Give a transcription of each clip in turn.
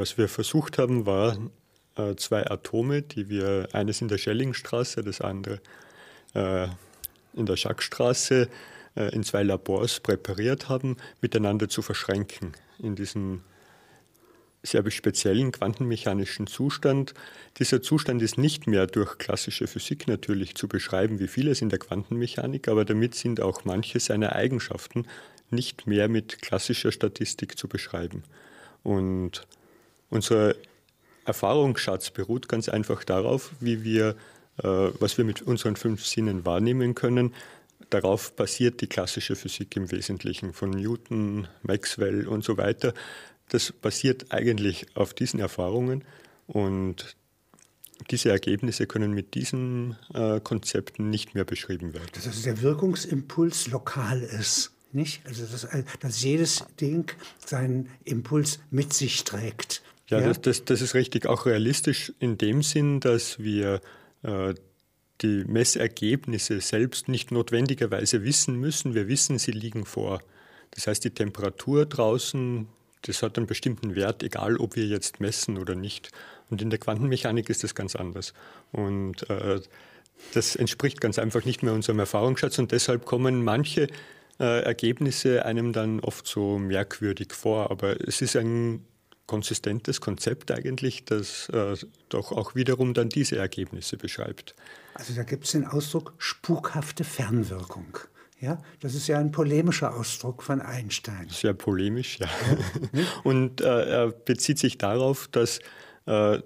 Was wir versucht haben, war äh, zwei Atome, die wir, eines in der Schellingstraße, das andere äh, in der Schackstraße, äh, in zwei Labors präpariert haben, miteinander zu verschränken in diesen sehr speziellen quantenmechanischen Zustand. Dieser Zustand ist nicht mehr durch klassische Physik natürlich zu beschreiben, wie vieles in der Quantenmechanik, aber damit sind auch manche seiner Eigenschaften nicht mehr mit klassischer Statistik zu beschreiben. Und unser Erfahrungsschatz beruht ganz einfach darauf, wie wir, äh, was wir mit unseren fünf Sinnen wahrnehmen können. Darauf basiert die klassische Physik im Wesentlichen von Newton, Maxwell und so weiter. Das basiert eigentlich auf diesen Erfahrungen und diese Ergebnisse können mit diesen äh, Konzepten nicht mehr beschrieben werden. Dass also der Wirkungsimpuls lokal ist, nicht? Also dass, dass jedes Ding seinen Impuls mit sich trägt. Ja, ja? Das, das, das, ist richtig, auch realistisch in dem Sinn, dass wir äh, die Messergebnisse selbst nicht notwendigerweise wissen müssen. Wir wissen, sie liegen vor. Das heißt, die Temperatur draußen, das hat einen bestimmten Wert, egal ob wir jetzt messen oder nicht. Und in der Quantenmechanik ist das ganz anders. Und äh, das entspricht ganz einfach nicht mehr unserem Erfahrungsschatz und deshalb kommen manche äh, Ergebnisse einem dann oft so merkwürdig vor. Aber es ist ein konsistentes Konzept eigentlich, das äh, doch auch wiederum dann diese Ergebnisse beschreibt. Also da gibt es den Ausdruck spukhafte Fernwirkung. Ja, das ist ja ein polemischer Ausdruck von Einstein. Sehr polemisch, ja. ja. Und äh, er bezieht sich darauf, dass äh,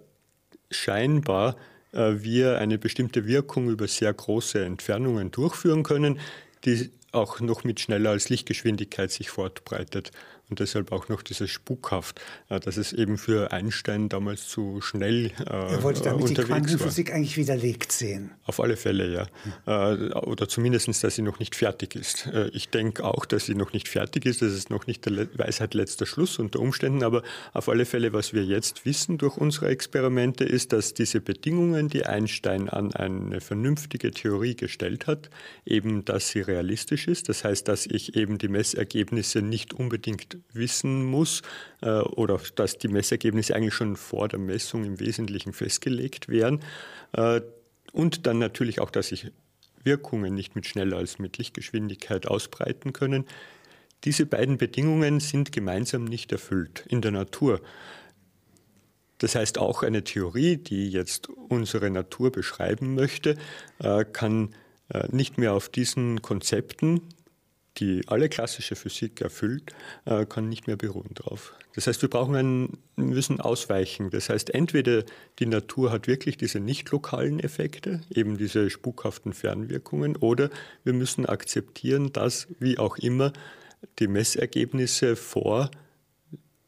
scheinbar äh, wir eine bestimmte Wirkung über sehr große Entfernungen durchführen können, die auch noch mit schneller als Lichtgeschwindigkeit sich fortbreitet und deshalb auch noch dieses Spukhaft, äh, dass es eben für Einstein damals zu schnell äh, Er wollte damit die Quantenphysik war. eigentlich widerlegt sehen. Auf alle Fälle, ja. Hm. Oder zumindestens, dass sie noch nicht fertig ist. Äh, ich denke auch, dass sie noch nicht fertig ist. Das ist noch nicht der Weisheit letzter Schluss unter Umständen. Aber auf alle Fälle, was wir jetzt wissen durch unsere Experimente, ist, dass diese Bedingungen, die Einstein an eine vernünftige Theorie gestellt hat, eben, dass sie realistisch ist. Das heißt, dass ich eben die Messergebnisse nicht unbedingt wissen muss äh, oder dass die Messergebnisse eigentlich schon vor der Messung im Wesentlichen festgelegt werden. Äh, und dann natürlich auch, dass sich Wirkungen nicht mit schneller als mit Lichtgeschwindigkeit ausbreiten können. Diese beiden Bedingungen sind gemeinsam nicht erfüllt in der Natur. Das heißt, auch eine Theorie, die jetzt unsere Natur beschreiben möchte, äh, kann äh, nicht mehr auf diesen Konzepten, die alle klassische Physik erfüllt, äh, kann nicht mehr beruhen drauf. Das heißt, wir brauchen einen, müssen ausweichen. Das heißt, entweder die Natur hat wirklich diese nicht lokalen Effekte, eben diese spukhaften Fernwirkungen, oder wir müssen akzeptieren, dass, wie auch immer, die Messergebnisse vor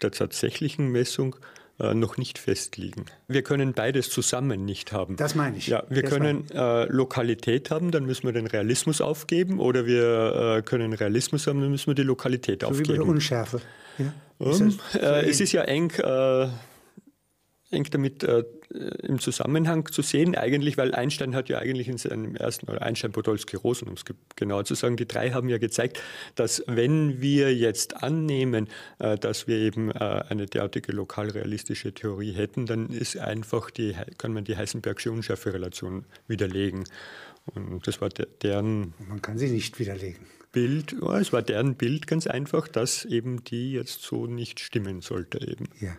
der tatsächlichen Messung äh, noch nicht festliegen. Wir können beides zusammen nicht haben. Das meine ich. Ja, wir das können äh, Lokalität haben, dann müssen wir den Realismus aufgeben, oder wir äh, können Realismus haben, dann müssen wir die Lokalität so aufgeben. Wie bei der Unschärfe. Ja? Um, ist so äh, es ist ja eng äh, eng damit äh, im Zusammenhang zu sehen, eigentlich, weil Einstein hat ja eigentlich in seinem ersten, oder Einstein, Podolsky, Rosen, um es genauer zu sagen, die drei haben ja gezeigt, dass wenn wir jetzt annehmen, äh, dass wir eben äh, eine derartige lokalrealistische Theorie hätten, dann ist einfach die, kann man die Heisenbergsche Unschärferelation widerlegen. Und das war der, deren. Man kann sie nicht widerlegen. Bild, ja, es war deren Bild ganz einfach, dass eben die jetzt so nicht stimmen sollte eben. Ja.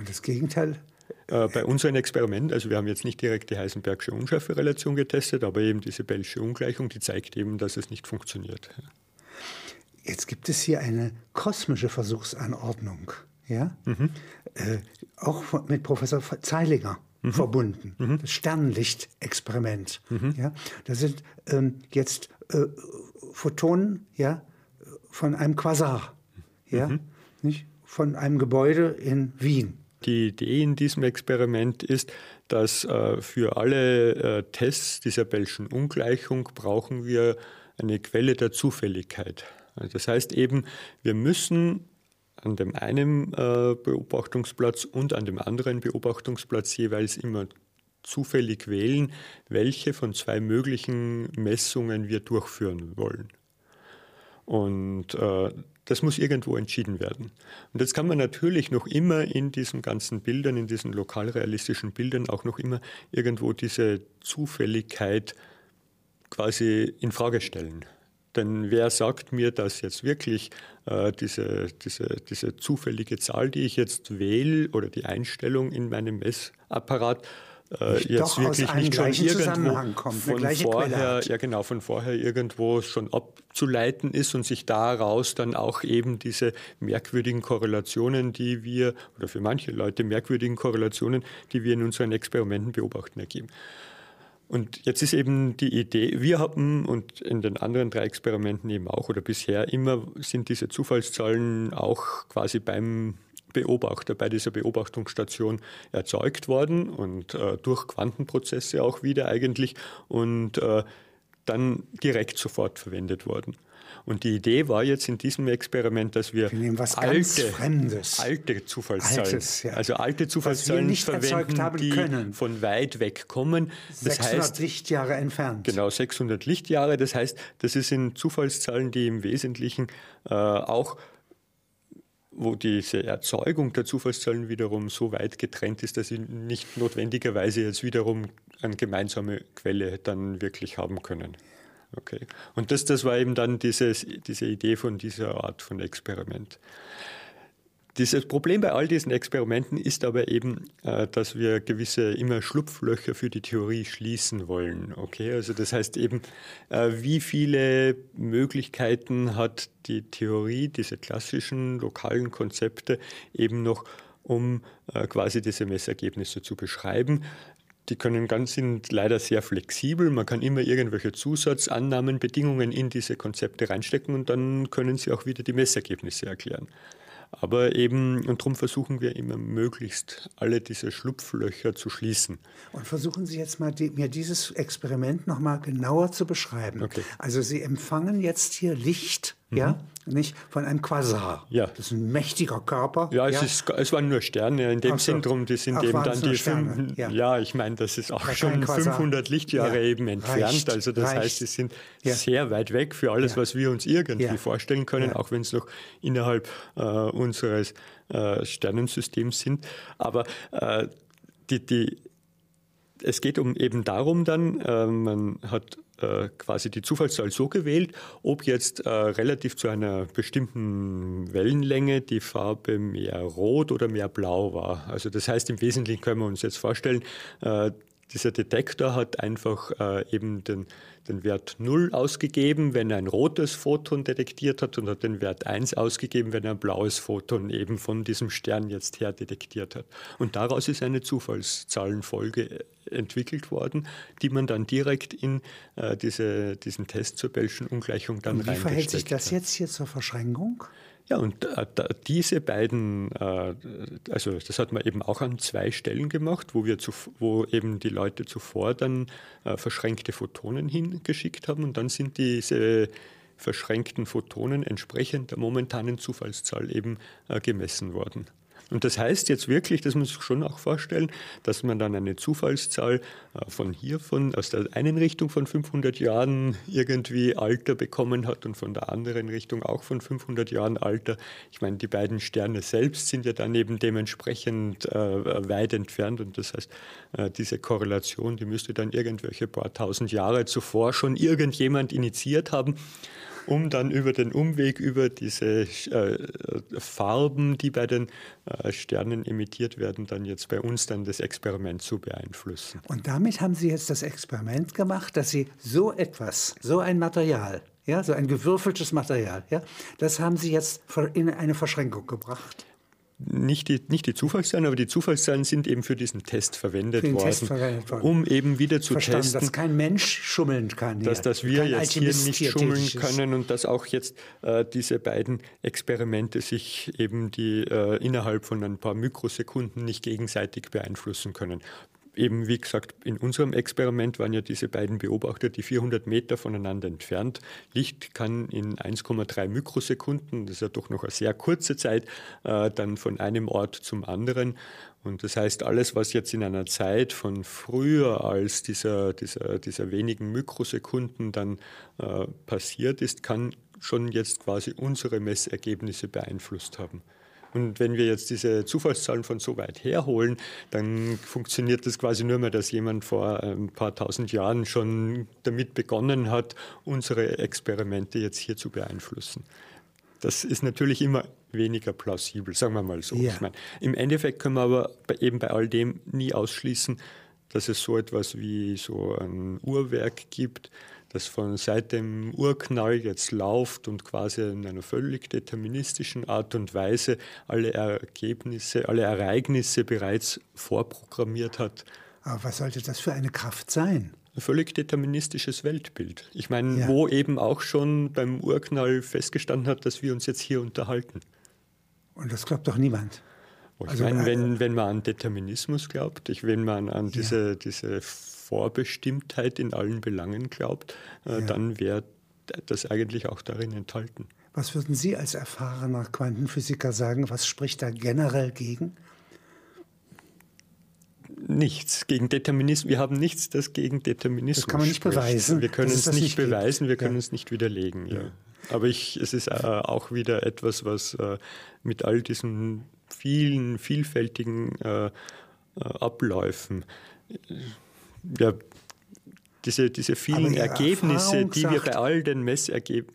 Und das Gegenteil? Äh, bei unseren Experimenten, also wir haben jetzt nicht direkt die Heisenbergsche Unschärferelation getestet, aber eben diese Bellsche Ungleichung, die zeigt eben, dass es nicht funktioniert. Jetzt gibt es hier eine kosmische Versuchsanordnung, ja? Mhm. Äh, auch mit Professor Zeilinger. Mhm. verbunden. Mhm. Das Sternlichtexperiment. Mhm. Ja, da sind ähm, jetzt äh, Photonen ja, von einem Quasar. Ja, mhm. nicht? von einem Gebäude in Wien. Die Idee in diesem Experiment ist, dass äh, für alle äh, Tests dieser Bellschen Ungleichung brauchen wir eine Quelle der Zufälligkeit. Also das heißt eben, wir müssen an dem einen äh, Beobachtungsplatz und an dem anderen Beobachtungsplatz jeweils immer zufällig wählen, welche von zwei möglichen Messungen wir durchführen wollen. Und äh, das muss irgendwo entschieden werden. Und jetzt kann man natürlich noch immer in diesen ganzen Bildern, in diesen lokalrealistischen Bildern auch noch immer irgendwo diese Zufälligkeit quasi in Frage stellen. Denn wer sagt mir, dass jetzt wirklich äh, diese, diese, diese zufällige Zahl, die ich jetzt wähle oder die Einstellung in meinem Messapparat, äh, jetzt wirklich nicht schon irgendwo kommt, von vorher, ja genau, von vorher irgendwo schon abzuleiten ist und sich daraus dann auch eben diese merkwürdigen Korrelationen, die wir, oder für manche Leute merkwürdigen Korrelationen, die wir in unseren Experimenten beobachten, ergeben. Und jetzt ist eben die Idee, wir haben und in den anderen drei Experimenten eben auch oder bisher immer sind diese Zufallszahlen auch quasi beim Beobachter bei dieser Beobachtungsstation erzeugt worden und äh, durch Quantenprozesse auch wieder eigentlich und äh, dann direkt sofort verwendet worden. Und die Idee war jetzt in diesem Experiment, dass wir, wir alte, alte Zufallszahlen, Altes, ja. also alte Zufallszahlen verwenden, die können. von weit weg kommen. Das 600 heißt, Lichtjahre entfernt. Genau, 600 Lichtjahre. Das heißt, das sind Zufallszahlen, die im Wesentlichen äh, auch wo diese Erzeugung der Zufallszahlen wiederum so weit getrennt ist, dass sie nicht notwendigerweise jetzt wiederum eine gemeinsame Quelle dann wirklich haben können. Okay. Und das, das war eben dann dieses, diese Idee von dieser Art von Experiment. Dieses Problem bei all diesen Experimenten ist aber eben, äh, dass wir gewisse immer Schlupflöcher für die Theorie schließen wollen. Okay, also das heißt eben, äh, wie viele Möglichkeiten hat die Theorie, diese klassischen lokalen Konzepte eben noch, um äh, quasi diese Messergebnisse zu beschreiben. Die können ganz, sind leider sehr flexibel. Man kann immer irgendwelche Zusatzannahmen, Bedingungen in diese Konzepte reinstecken und dann können sie auch wieder die Messergebnisse erklären. Aber eben, und darum versuchen wir immer möglichst alle diese Schlupflöcher zu schließen. Und versuchen Sie jetzt mal, die, mir dieses Experiment noch mal genauer zu beschreiben. Okay. Also Sie empfangen jetzt hier Licht mhm. ja, nicht von einem Quasar. Ja. Das ist ein mächtiger Körper. Ja, es, ja. Ist, es waren nur Sterne in dem so. Zentrum, die sind Ach, eben dann die fünf, ja. ja. ich meine, das ist auch schon 500 Lichtjahre ja. eben entfernt. Reicht. Also das Reicht. heißt, sie sind sehr weit weg für alles, was wir uns irgendwie vorstellen können, auch wenn es noch innerhalb äh, unseres äh, Sternensystems sind. Aber äh, die, die, es geht um eben darum dann, äh, man hat äh, quasi die Zufallszahl so gewählt, ob jetzt äh, relativ zu einer bestimmten Wellenlänge die Farbe mehr rot oder mehr blau war. Also das heißt, im Wesentlichen können wir uns jetzt vorstellen, äh, dieser Detektor hat einfach äh, eben den, den Wert 0 ausgegeben, wenn er ein rotes Photon detektiert hat und hat den Wert 1 ausgegeben, wenn er ein blaues Photon eben von diesem Stern jetzt her detektiert hat. Und daraus ist eine Zufallszahlenfolge äh, entwickelt worden, die man dann direkt in äh, diese, diesen Test zur Bellschen Ungleichung dann und Wie verhält sich das jetzt hier zur Verschränkung? Ja, und äh, diese beiden, äh, also das hat man eben auch an zwei Stellen gemacht, wo wir zu, wo eben die Leute zuvor dann äh, verschränkte Photonen hingeschickt haben und dann sind diese verschränkten Photonen entsprechend der momentanen Zufallszahl eben gemessen worden. Und das heißt jetzt wirklich, das muss ich schon auch vorstellen, dass man dann eine Zufallszahl von hier, von, aus der einen Richtung von 500 Jahren irgendwie Alter bekommen hat und von der anderen Richtung auch von 500 Jahren Alter. Ich meine, die beiden Sterne selbst sind ja dann eben dementsprechend äh, weit entfernt und das heißt, äh, diese Korrelation, die müsste dann irgendwelche paar tausend Jahre zuvor schon irgendjemand initiiert haben um dann über den Umweg über diese äh, Farben, die bei den äh, Sternen emittiert werden, dann jetzt bei uns dann das Experiment zu beeinflussen. Und damit haben Sie jetzt das Experiment gemacht, dass Sie so etwas, so ein Material, ja, so ein gewürfeltes Material, ja, das haben Sie jetzt in eine Verschränkung gebracht. Nicht die, nicht die Zufallszahlen, aber die Zufallszahlen sind eben für diesen Test verwendet, worden, Test verwendet worden, um eben wieder zu Verstanden, testen, dass kein Mensch schummeln kann. Dass, dass wir jetzt hier nicht schummeln können und dass auch jetzt äh, diese beiden Experimente sich eben die äh, innerhalb von ein paar Mikrosekunden nicht gegenseitig beeinflussen können eben, wie gesagt, in unserem Experiment waren ja diese beiden Beobachter, die 400 Meter voneinander entfernt. Licht kann in 1,3 Mikrosekunden, das ist ja doch noch eine sehr kurze Zeit, äh, dann von einem Ort zum anderen. Und das heißt, alles, was jetzt in einer Zeit von früher als dieser, dieser, dieser wenigen Mikrosekunden dann äh, passiert ist, kann schon jetzt quasi unsere Messergebnisse beeinflusst haben. Und wenn wir jetzt diese Zufallszahlen von so weit herholen, dann funktioniert das quasi nur mehr, dass jemand vor ein paar tausend Jahren schon damit begonnen hat, unsere Experimente jetzt hier zu beeinflussen. Das ist natürlich immer weniger plausibel, sagen wir mal so. Ja. Ich meine, Im Endeffekt können wir aber eben bei all dem nie ausschließen, dass es so etwas wie so ein Uhrwerk gibt, das von seit dem Urknall jetzt läuft und quasi in einer völlig deterministischen Art und Weise alle Ergebnisse, alle Ereignisse bereits vorprogrammiert hat. Aber was sollte das für eine Kraft sein? Ein völlig deterministisches Weltbild. Ich meine, ja. wo eben auch schon beim Urknall festgestanden hat, dass wir uns jetzt hier unterhalten. Und das glaubt doch niemand. Ich also, meine, wenn, äh, wenn man an Determinismus glaubt, ich, wenn man an diese, ja. diese Vorbestimmtheit in allen Belangen glaubt, äh, ja. dann wäre das eigentlich auch darin enthalten. Was würden Sie als erfahrener Quantenphysiker sagen? Was spricht da generell gegen? Nichts gegen Determinismus. Wir haben nichts, das gegen Determinismus. Das kann man nicht spricht. beweisen. Wir können es nicht, nicht beweisen, wir können ja. es nicht widerlegen. Ja. Aber ich, es ist äh, auch wieder etwas, was äh, mit all diesen vielen, vielfältigen äh, äh Abläufen, ja, diese, diese vielen Ergebnisse, die wir bei all, den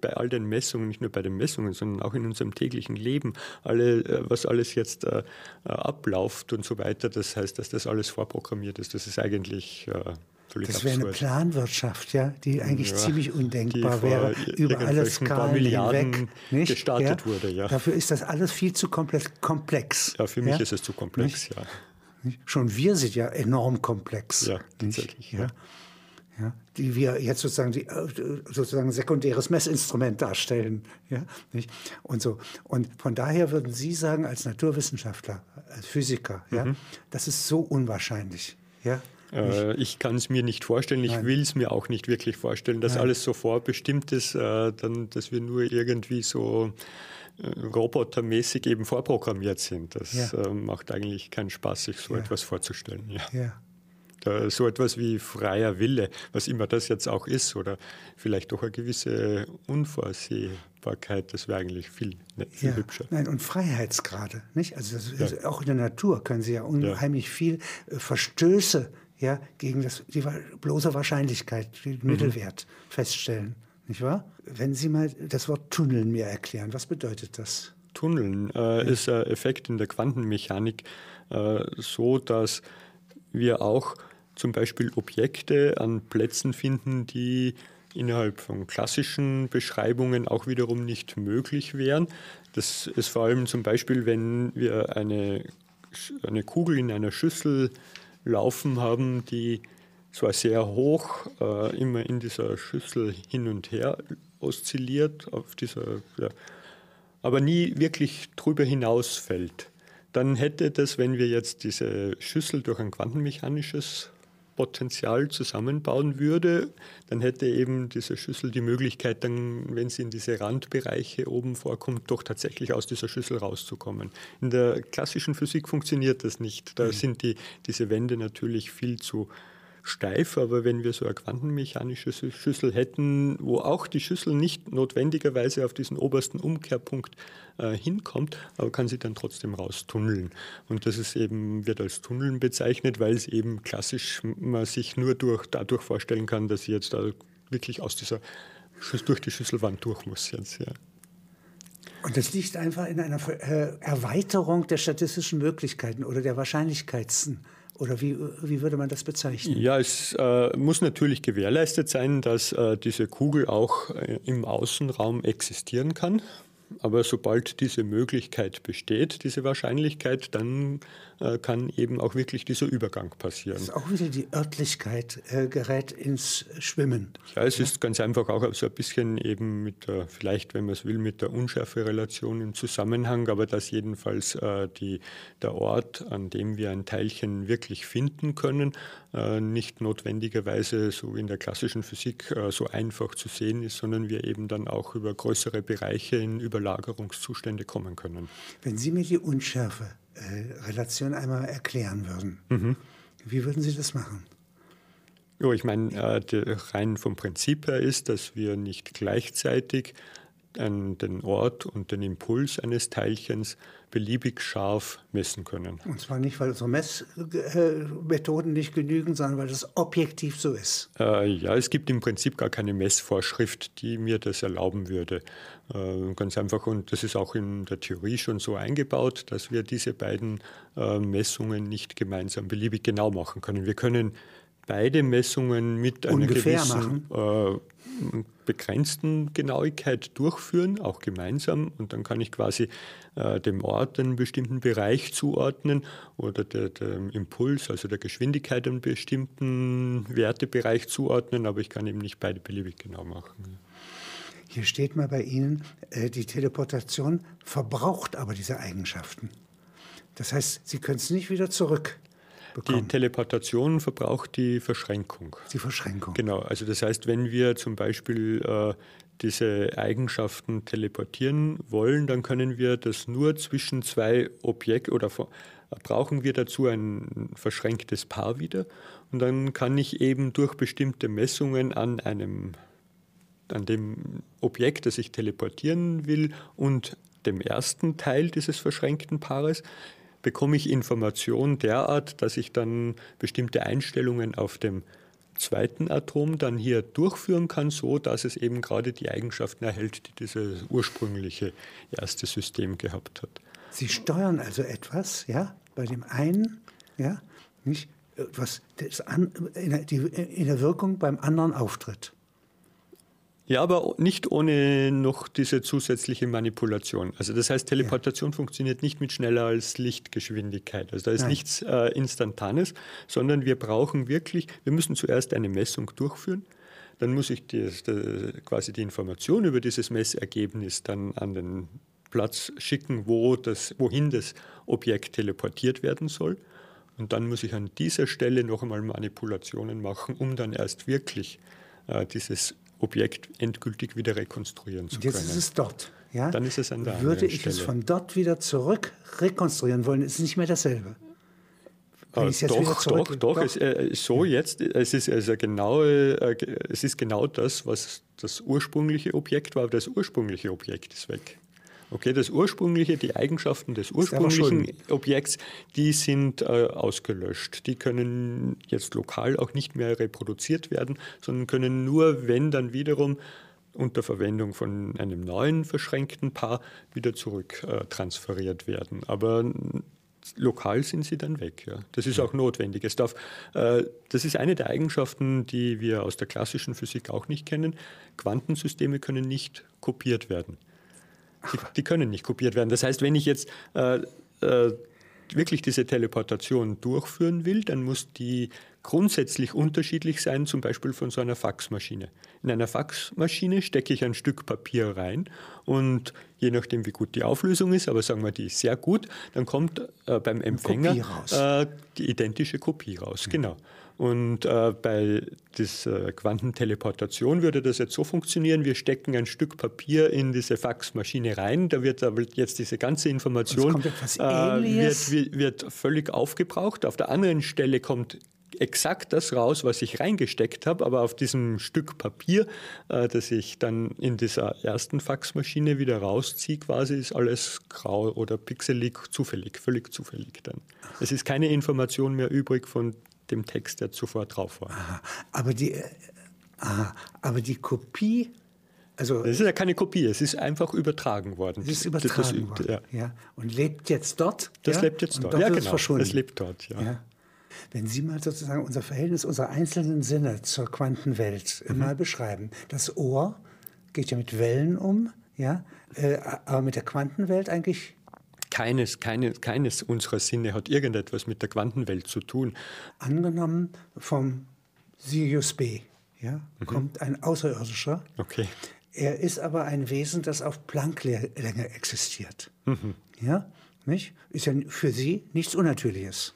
bei all den Messungen, nicht nur bei den Messungen, sondern auch in unserem täglichen Leben, alle, äh, was alles jetzt äh, abläuft und so weiter, das heißt, dass das alles vorprogrammiert ist. Das ist eigentlich äh, das wäre eine Planwirtschaft, ja, die eigentlich ja, ziemlich undenkbar wäre, über alle Skalen hinweg. Nicht? gestartet ja? wurde. Ja. Dafür ist das alles viel zu komplex. Ja, für mich ist es zu komplex, nicht? ja. Schon wir sind ja enorm komplex. Ja, tatsächlich. Ja. Ja, die wir jetzt sozusagen, die, sozusagen sekundäres Messinstrument darstellen. Ja, nicht? Und, so. und von daher würden Sie sagen, als Naturwissenschaftler, als Physiker, mhm. ja, das ist so unwahrscheinlich. Ja, äh, ich kann es mir nicht vorstellen, ich will es mir auch nicht wirklich vorstellen, dass Nein. alles so vorbestimmt ist, äh, dann, dass wir nur irgendwie so äh, robotermäßig eben vorprogrammiert sind. Das ja. macht eigentlich keinen Spaß, sich so ja. etwas vorzustellen. Ja. ja. So etwas wie freier Wille, was immer das jetzt auch ist, oder vielleicht doch eine gewisse Unvorsehbarkeit, das wäre eigentlich viel, ne, viel hübscher. Nein, und Freiheitsgrade, nicht? Also, ja. auch in der Natur können Sie ja unheimlich viel Verstöße ja, gegen das, die bloße Wahrscheinlichkeit, den mhm. Mittelwert feststellen. Nicht wahr? Wenn Sie mal das Wort Tunneln mir erklären, was bedeutet das? Tunneln äh, ja. ist ein Effekt in der Quantenmechanik äh, so, dass wir auch zum Beispiel Objekte an Plätzen finden, die innerhalb von klassischen Beschreibungen auch wiederum nicht möglich wären. Das ist vor allem zum Beispiel, wenn wir eine, eine Kugel in einer Schüssel laufen haben, die zwar sehr hoch äh, immer in dieser Schüssel hin und her oszilliert, auf dieser, ja, aber nie wirklich drüber hinausfällt. Dann hätte das, wenn wir jetzt diese Schüssel durch ein quantenmechanisches Potenzial zusammenbauen würde, dann hätte eben diese Schüssel die Möglichkeit, dann, wenn sie in diese Randbereiche oben vorkommt, doch tatsächlich aus dieser Schüssel rauszukommen. In der klassischen Physik funktioniert das nicht. Da mhm. sind die, diese Wände natürlich viel zu steif, aber wenn wir so eine quantenmechanische Schüssel hätten, wo auch die Schüssel nicht notwendigerweise auf diesen obersten Umkehrpunkt äh, hinkommt, aber kann sie dann trotzdem raustunneln. Und das ist eben, wird als Tunneln bezeichnet, weil es eben klassisch man sich nur durch, dadurch vorstellen kann, dass sie jetzt da wirklich aus dieser durch die Schüsselwand durch muss jetzt, ja. Und das liegt einfach in einer äh, Erweiterung der statistischen Möglichkeiten oder der Wahrscheinlichkeiten. Oder wie, wie würde man das bezeichnen? Ja, es äh, muss natürlich gewährleistet sein, dass äh, diese Kugel auch äh, im Außenraum existieren kann. Aber sobald diese Möglichkeit besteht, diese Wahrscheinlichkeit, dann äh, kann eben auch wirklich dieser Übergang passieren. Das ist auch wieder die Örtlichkeit äh, gerät ins Schwimmen. Ja, es ja? ist ganz einfach auch so ein bisschen eben mit der, vielleicht, wenn man es will, mit der Unschärferelation im Zusammenhang, aber dass jedenfalls äh, die, der Ort, an dem wir ein Teilchen wirklich finden können, äh, nicht notwendigerweise so wie in der klassischen Physik äh, so einfach zu sehen ist, sondern wir eben dann auch über größere Bereiche in Überlagerungszustände kommen können. Wenn Sie mir die Unschärfe Relation einmal erklären würden. Mhm. Wie würden Sie das machen? Ich meine, äh, rein vom Prinzip her ist, dass wir nicht gleichzeitig einen, den Ort und den Impuls eines Teilchens beliebig scharf messen können. Und zwar nicht, weil unsere Messmethoden nicht genügen, sondern weil das objektiv so ist. Äh, ja, es gibt im Prinzip gar keine Messvorschrift, die mir das erlauben würde. Äh, ganz einfach, und das ist auch in der Theorie schon so eingebaut, dass wir diese beiden äh, Messungen nicht gemeinsam beliebig genau machen können. Wir können beide Messungen mit einer Ungefähr gewissen äh, begrenzten Genauigkeit durchführen, auch gemeinsam. Und dann kann ich quasi äh, dem Ort einen bestimmten Bereich zuordnen oder der, dem Impuls, also der Geschwindigkeit einen bestimmten Wertebereich zuordnen, aber ich kann eben nicht beide beliebig genau machen. Hier steht mal bei Ihnen, äh, die Teleportation verbraucht aber diese Eigenschaften. Das heißt, Sie können es nicht wieder zurück bekommen. Die Teleportation verbraucht die Verschränkung. Die Verschränkung. Genau. Also das heißt, wenn wir zum Beispiel äh, diese Eigenschaften teleportieren wollen, dann können wir das nur zwischen zwei Objekten oder brauchen wir dazu ein verschränktes Paar wieder. Und dann kann ich eben durch bestimmte Messungen an einem an dem Objekt, das ich teleportieren will, und dem ersten Teil dieses verschränkten Paares bekomme ich Information derart, dass ich dann bestimmte Einstellungen auf dem zweiten Atom dann hier durchführen kann, so dass es eben gerade die Eigenschaften erhält, die dieses ursprüngliche erste System gehabt hat. Sie steuern also etwas, ja, bei dem einen, ja, nicht, was in der Wirkung beim anderen auftritt. Ja, aber nicht ohne noch diese zusätzliche Manipulation. Also das heißt, Teleportation ja. funktioniert nicht mit schneller als Lichtgeschwindigkeit. Also da ist Nein. nichts äh, Instantanes, sondern wir brauchen wirklich, wir müssen zuerst eine Messung durchführen. Dann muss ich die, die, quasi die Information über dieses Messergebnis dann an den Platz schicken, wo das, wohin das Objekt teleportiert werden soll. Und dann muss ich an dieser Stelle noch einmal Manipulationen machen, um dann erst wirklich äh, dieses Objekt endgültig wieder rekonstruieren zu können. Jetzt ist es dort. Ja? Dann ist es an der Würde ich Stelle. es von dort wieder zurück rekonstruieren wollen, ist es nicht mehr dasselbe. Äh, doch, doch, doch, doch, Es, äh, so jetzt, es ist also genau, äh, es ist genau das, was das ursprüngliche Objekt war, das ursprüngliche Objekt ist weg. Okay, das ursprüngliche, die Eigenschaften des ursprünglichen Objekts, die sind äh, ausgelöscht. Die können jetzt lokal auch nicht mehr reproduziert werden, sondern können nur, wenn dann wiederum unter Verwendung von einem neuen verschränkten Paar wieder zurück äh, transferiert werden. Aber lokal sind sie dann weg. Ja. Das ist auch notwendig. Es darf, äh, das ist eine der Eigenschaften, die wir aus der klassischen Physik auch nicht kennen. Quantensysteme können nicht kopiert werden. Die, die, können nicht kopiert werden. Das heißt, wenn ich jetzt äh, äh, wirklich diese Teleportation durchführen will, dann muss die grundsätzlich unterschiedlich sein, zum Beispiel von so einer Faxmaschine. In einer Faxmaschine stecke ich ein Stück Papier rein und je nachdem, wie gut die Auflösung ist, aber sagen wir, die ist sehr gut, dann kommt äh, beim Empfänger äh, die identische Kopie raus. Mhm. Genau. Und äh, bei dieser Quantenteleportation würde das jetzt so funktionieren, wir stecken ein Stück Papier in diese Faxmaschine rein, da wird aber jetzt diese ganze Information äh, wird, wird völlig aufgebraucht. Auf der anderen Stelle kommt exakt das raus, was ich reingesteckt habe, aber auf diesem Stück Papier, äh, das ich dann in dieser ersten Faxmaschine wieder rausziehe, quasi ist alles grau oder pixelig, zufällig, völlig zufällig dann. Es ist keine Information mehr übrig von dem Text, der zuvor drauf war. Aha, aber die, äh, aha, aber die Kopie also, es ist ja keine Kopie, es ist einfach übertragen worden. Es ist übertragen das, das, worden, ja. ja. Und lebt jetzt dort? Das ja? lebt jetzt dort, dort ja genau. Es lebt dort, ja. ja. Wenn Sie mal sozusagen unser Verhältnis unserer einzelnen Sinne zur Quantenwelt mhm. mal beschreiben. Das Ohr geht ja mit Wellen um, ja, äh, aber mit der Quantenwelt eigentlich keines, keine, keines unserer Sinne hat irgendetwas mit der Quantenwelt zu tun. Angenommen vom Sirius B ja, mhm. kommt ein Außerirdischer. Okay. Er ist aber ein Wesen, das auf Plancklänge existiert. Mhm. Ja, nicht? Ist ja für Sie nichts Unnatürliches.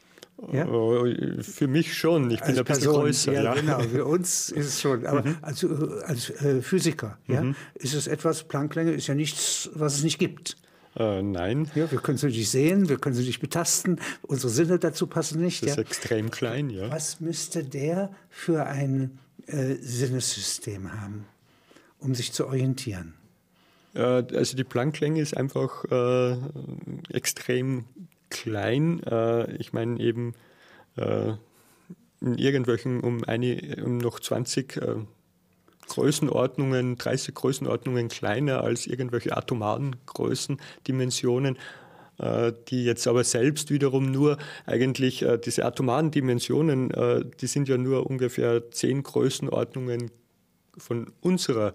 Ja? Äh, für mich schon. Ich bin als ein bisschen Person, größer. Ja, ja, genau. Für uns ist es schon. Aber mhm. als, als äh, Physiker ja, mhm. ist es etwas, Plancklänge ist ja nichts, was es nicht gibt. Äh, nein. Ja, wir können sie nicht sehen, wir können sie nicht betasten, unsere Sinne dazu passen nicht. Das ist ja. extrem klein, ja. Was müsste der für ein äh, Sinnessystem haben, um sich zu orientieren? Äh, also die Plancklänge ist einfach äh, extrem klein. Äh, ich meine eben äh, in irgendwelchen um, eine, um noch 20 äh, Größenordnungen, 30 Größenordnungen kleiner als irgendwelche atomaren Größendimensionen äh, die jetzt aber selbst wiederum nur eigentlich diese atomaren Dimensionen, die sind ja nur ungefähr zehn Größenordnungen von unserer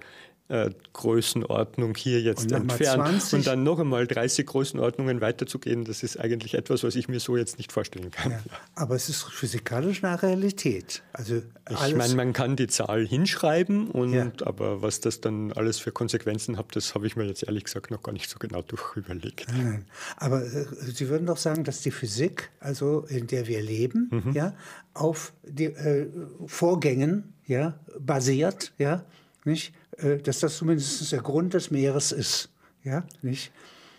äh, Größenordnung hier jetzt und entfernt. 20. Und dann noch einmal 30 Größenordnungen weiterzugehen, das ist eigentlich etwas, was ich mir so jetzt nicht vorstellen kann. Ja, aber es ist physikalisch eine Realität. Also ich meine, man kann die Zahl hinschreiben, und, ja. aber was das dann alles für Konsequenzen hat, das habe ich mir jetzt ehrlich gesagt noch gar nicht so genau durchüberlegt. Nein, aber äh, Sie würden doch sagen, dass die Physik, also in der wir leben, mhm. ja, auf die, äh, Vorgängen ja, basiert, ja, nicht? Äh, dass das zumindest der Grund des Meeres ist. Ja, nicht?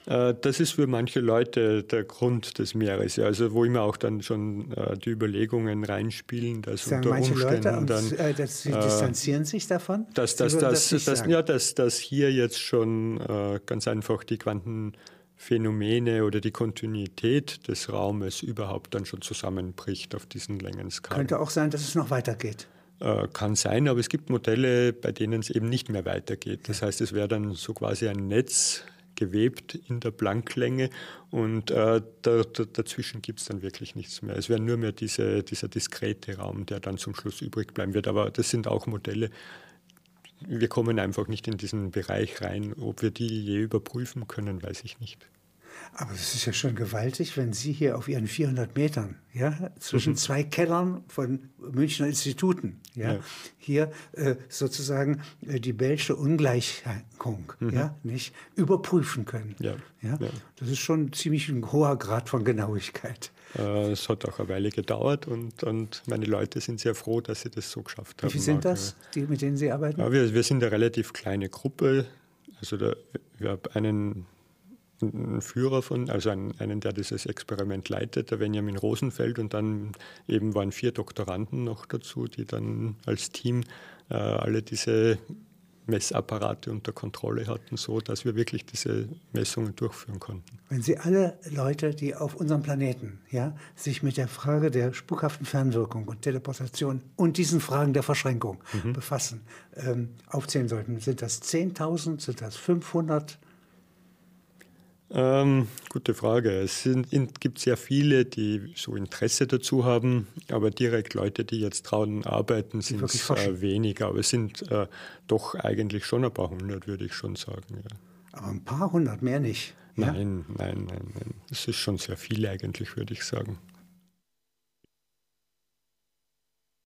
Äh, das ist für manche Leute der Grund des Meeres, also wo immer auch dann schon äh, die Überlegungen reinspielen, dass Sagen unter Umständen dann, dass sie distanzieren sich davon. Dass, dass, dass, das dass, ja, dass, dass hier jetzt schon ganz einfach die Quantenphänomene oder die Kontinuität des Raumes überhaupt dann schon zusammenbricht auf diesen Längenskalen. Könnte auch sein, dass es noch weitergeht. Äh, kann sein, aber es gibt Modelle, bei denen es eben nicht mehr weitergeht. Das heißt, es wäre dann so quasi ein Netz gewebt in der Blanklänge und äh, da, da, dazwischen gibt es dann wirklich nichts mehr. Es wäre nur mehr diese, dieser diskrete Raum, der dann zum Schluss übrig bleiben wird. Aber das sind auch Modelle, wir kommen einfach nicht in diesen Bereich rein. Ob wir die je überprüfen können, weiß ich nicht. Aber es ist ja schon gewaltig, wenn Sie hier auf Ihren 400 Metern, ja, zwischen mhm. zwei Kellern von Münchner Instituten, ja, ja. hier äh, sozusagen äh, die Bellsche Ungleichung, mhm. ja, nicht überprüfen können. Ja. Ja? ja. Das ist schon ziemlich ein hoher Grad von Genauigkeit. Äh, es hat auch eine Weile gedauert und, und meine Leute sind sehr froh, dass sie das so geschafft haben. Wie viele sind das, die, mit denen Sie arbeiten? Ja, wir, wir sind eine relativ kleine Gruppe. Also da, wir haben einen Führer von, also einen, einen, der dieses Experiment leitet, der Benjamin Rosenfeld, und dann eben waren vier Doktoranden noch dazu, die dann als Team äh, alle diese Messapparate unter Kontrolle hatten, so dass wir wirklich diese Messungen durchführen konnten. Wenn Sie alle Leute, die auf unserem Planeten ja, sich mit der Frage der spukhaften Fernwirkung und Teleportation und diesen Fragen der Verschränkung mhm. befassen, ähm, aufzählen sollten, sind das 10.000, sind das 500? Ähm, gute Frage. Es sind, gibt sehr viele, die so Interesse dazu haben, aber direkt Leute, die jetzt draußen arbeiten, sind äh, weniger. Aber es sind äh, doch eigentlich schon ein paar hundert, würde ich schon sagen. Ja. Aber ein paar hundert mehr nicht. Nein, ja? nein, nein, nein. Es ist schon sehr viel eigentlich, würde ich sagen.